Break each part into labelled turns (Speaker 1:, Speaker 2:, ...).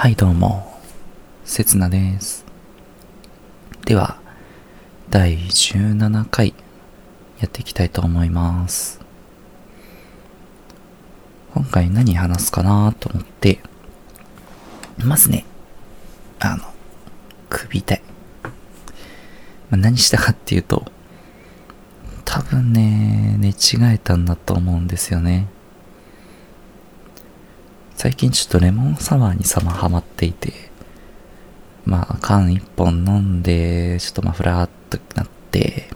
Speaker 1: はいどうも、せつなです。では、第17回やっていきたいと思います。今回何話すかなと思って、まずね、あの、首痛い。まあ、何したかっていうと、多分ね、寝違えたんだと思うんですよね。最近ちょっとレモンサワーにさまハマっていて、まあ缶一本飲んで、ちょっとまあふらーっとなって、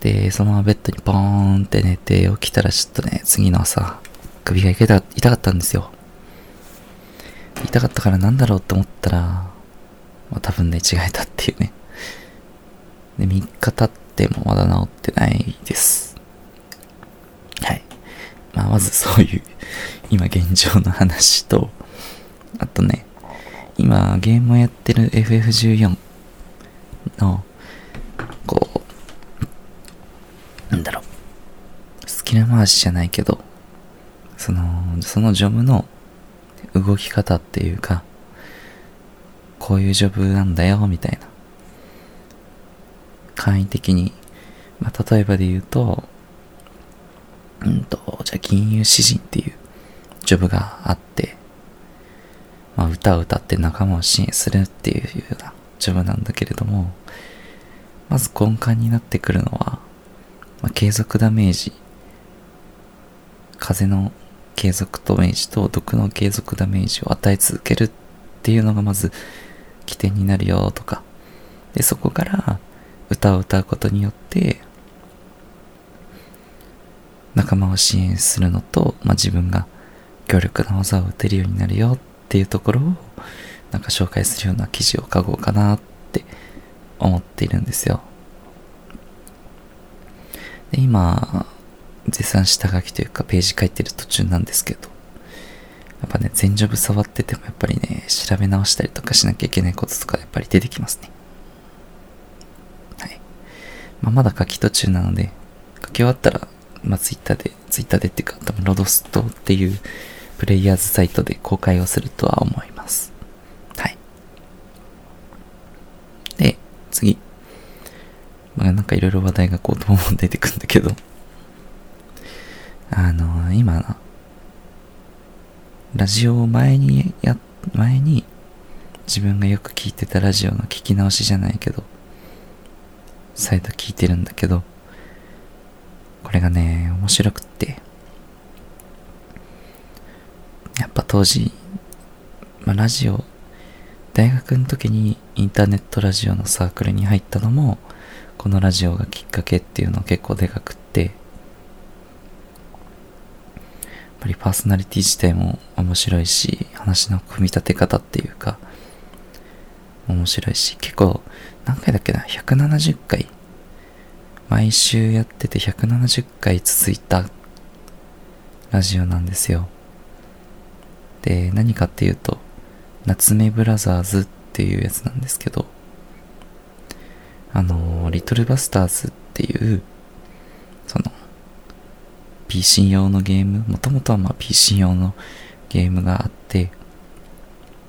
Speaker 1: で、そのままベッドにポーンって寝て起きたらちょっとね、次の朝、首が痛か痛かったんですよ。痛かったからなんだろうって思ったら、まあ多分寝違えたっていうね。で、3日経ってもまだ治ってないです。まあ、まずそういう、今現状の話と、あとね、今ゲームをやってる FF14 の、こう、なんだろう、スキル回しじゃないけど、その、そのジョブの動き方っていうか、こういうジョブなんだよ、みたいな。簡易的に、まあ、例えばで言うと、うんと、じゃあ金融詩人っていうジョブがあって、まあ、歌を歌って仲間を支援するっていうようなジョブなんだけれども、まず根幹になってくるのは、まあ、継続ダメージ、風の継続ダメージと毒の継続ダメージを与え続けるっていうのがまず起点になるよとか、で、そこから歌を歌うことによって、仲間を支援するのと、まあ、自分が強力な技を打てるようになるよっていうところをなんか紹介するような記事を書こうかなって思っているんですよ。で、今、絶賛下書きというかページ書いてる途中なんですけど、やっぱね、全ジョブ触っててもやっぱりね、調べ直したりとかしなきゃいけないこととかやっぱり出てきますね。はい。まあ、まだ書き途中なので、書き終わったら、まあ、ツイッターで、ツイッターでっていうか、多分ロドストっていうプレイヤーズサイトで公開をするとは思います。はい。で、次。まあ、なんかいろいろ話題がこう、どうも出てくるんだけど、あの今、ラジオを前にや、前に、自分がよく聞いてたラジオの聞き直しじゃないけど、再度聞いてるんだけど、これがね、面白くって。やっぱ当時、まあ、ラジオ、大学の時にインターネットラジオのサークルに入ったのも、このラジオがきっかけっていうの結構でかくって、やっぱりパーソナリティ自体も面白いし、話の組み立て方っていうか、面白いし、結構、何回だっけな、170回毎週やってて170回続いたラジオなんですよ。で、何かっていうと、夏目ブラザーズっていうやつなんですけど、あの、リトルバスターズっていう、その、PC 用のゲーム、もともとはまあ PC 用のゲームがあって、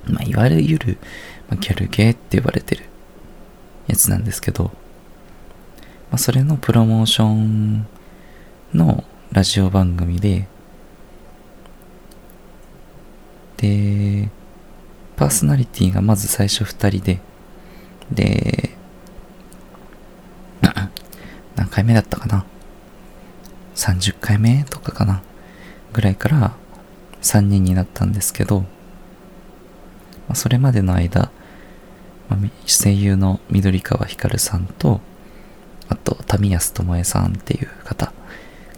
Speaker 1: まあ、いわゆる、まあ、ギャルゲーって呼ばれてるやつなんですけど、まあ、それのプロモーションのラジオ番組で、で、パーソナリティがまず最初二人で、で、何回目だったかな ?30 回目とかかな？ぐらいから3人になったんですけど、まあ、それまでの間、まあ、声優の緑川光さんと、あと、民安智恵さんっていう方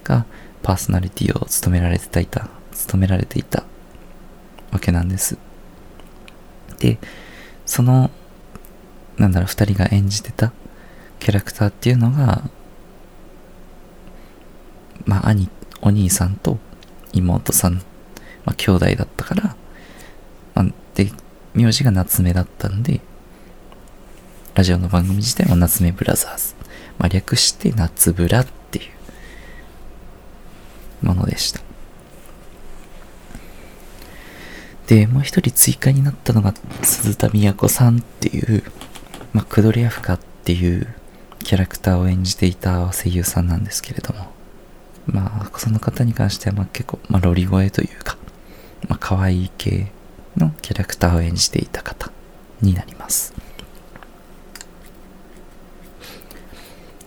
Speaker 1: がパーソナリティを務められていた、務められていたわけなんです。で、その、なんだろう、二人が演じてたキャラクターっていうのが、まあ、兄、お兄さんと妹さん、まあ、兄弟だったから、まあ、で、名字が夏目だったんで、ラジオの番組自体は夏目ブラザーズ。まあ、略して夏ブラっていうものでした。で、もう一人追加になったのが鈴田都さんっていう、まあ、クドリアフカっていうキャラクターを演じていた声優さんなんですけれども、まあ、その方に関しては、まあ結構、まあ、ロリ声というか、まあ、可愛い系のキャラクターを演じていた方になります。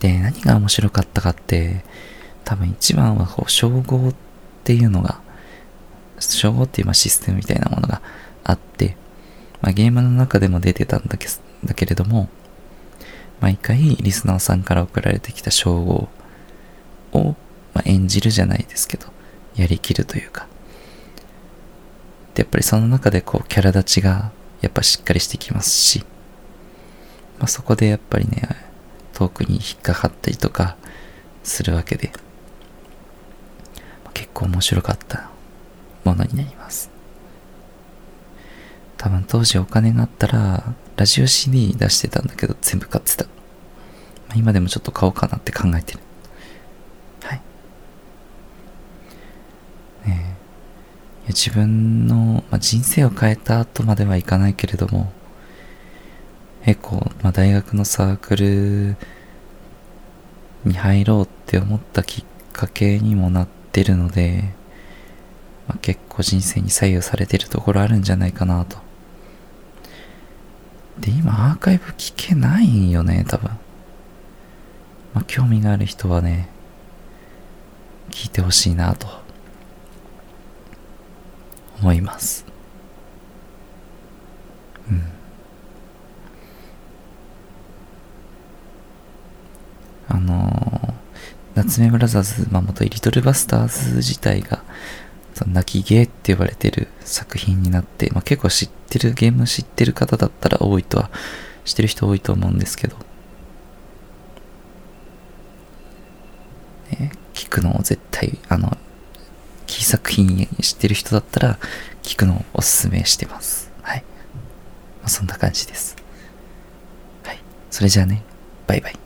Speaker 1: で、何が面白かったかって、多分一番はこう、称号っていうのが、称号っていうまシステムみたいなものがあって、まあ、ゲームの中でも出てたんだけだけれども、毎回リスナーさんから送られてきた称号を、まあ、演じるじゃないですけど、やりきるというか。で、やっぱりその中でこう、キャラ立ちがやっぱしっかりしてきますし、まあ、そこでやっぱりね、遠くに引っかかったりとかするわけで、結構面白かったものになります。多分当時お金があったら、ラジオ CD 出してたんだけど全部買ってた。今でもちょっと買おうかなって考えてる。はい。ねえ。自分の、まあ、人生を変えた後まではいかないけれども、結構、まあ、大学のサークルに入ろうって思ったきっかけにもなってるので、まあ、結構人生に左右されてるところあるんじゃないかなと。で、今アーカイブ聞けないんよね、多分。まあ、興味がある人はね、聞いてほしいなと思います。あのー、夏目ブラザーズ、まあ、元リトルバスターズ自体が、その泣きゲーって呼ばれてる作品になって、まあ、結構知ってる、ゲーム知ってる方だったら多いとは、知ってる人多いと思うんですけど、ね、聞くのを絶対、あの、キー作品知ってる人だったら、聞くのをおすすめしてます。はい。まあ、そんな感じです。はい。それじゃあね、バイバイ。